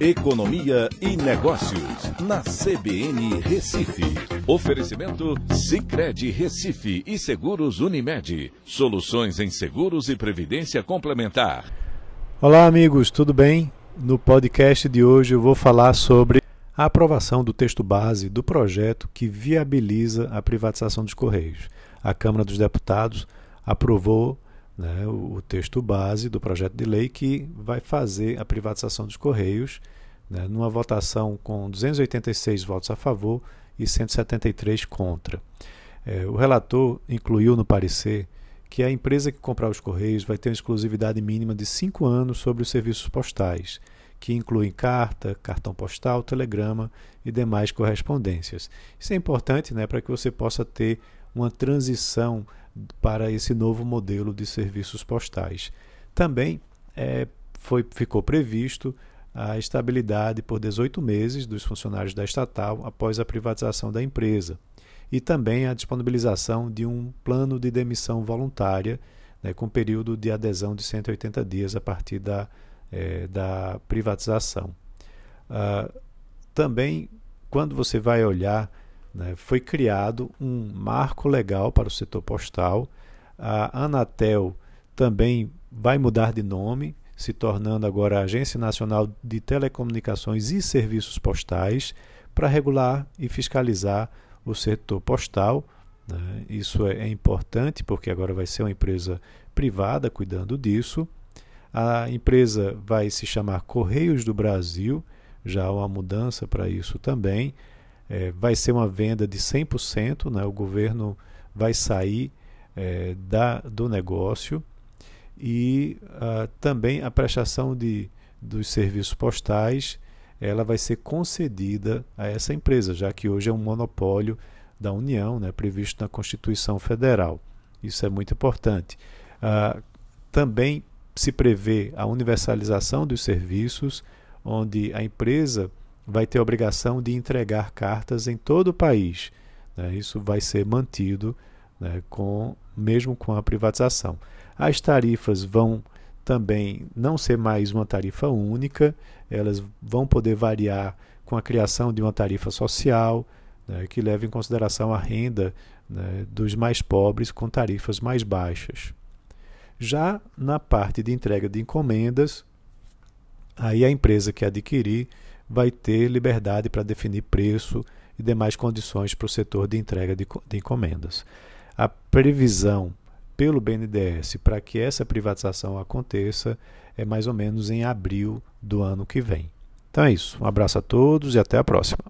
Economia e Negócios, na CBN Recife. Oferecimento Cicred Recife e Seguros Unimed. Soluções em seguros e previdência complementar. Olá, amigos, tudo bem? No podcast de hoje eu vou falar sobre a aprovação do texto base do projeto que viabiliza a privatização dos Correios. A Câmara dos Deputados aprovou né, o texto base do projeto de lei que vai fazer a privatização dos Correios, né, numa votação com 286 votos a favor e 173 contra. É, o relator incluiu no parecer que a empresa que comprar os Correios vai ter uma exclusividade mínima de cinco anos sobre os serviços postais, que incluem carta, cartão postal, telegrama e demais correspondências. Isso é importante né, para que você possa ter uma transição para esse novo modelo de serviços postais. Também é, foi, ficou previsto a estabilidade por 18 meses dos funcionários da estatal após a privatização da empresa e também a disponibilização de um plano de demissão voluntária né, com período de adesão de 180 dias a partir da, é, da privatização. Uh, também, quando você vai olhar né, foi criado um marco legal para o setor postal. A Anatel também vai mudar de nome, se tornando agora a Agência Nacional de Telecomunicações e Serviços Postais, para regular e fiscalizar o setor postal. Né? Isso é, é importante porque agora vai ser uma empresa privada cuidando disso. A empresa vai se chamar Correios do Brasil, já há uma mudança para isso também é, vai ser uma venda de 100%, né? o governo vai sair é, da, do negócio e uh, também a prestação de, dos serviços postais ela vai ser concedida a essa empresa, já que hoje é um monopólio da União, né, previsto na Constituição Federal. Isso é muito importante. Uh, também se prevê a universalização dos serviços, onde a empresa vai ter a obrigação de entregar cartas em todo o país. Né? Isso vai ser mantido né, com, mesmo com a privatização. As tarifas vão também não ser mais uma tarifa única, elas vão poder variar com a criação de uma tarifa social, né, que leve em consideração a renda né, dos mais pobres com tarifas mais baixas. Já na parte de entrega de encomendas, aí a empresa que adquirir vai ter liberdade para definir preço e demais condições para o setor de entrega de, de encomendas. A previsão pelo BNDES para que essa privatização aconteça é mais ou menos em abril do ano que vem. Então é isso. Um abraço a todos e até a próxima.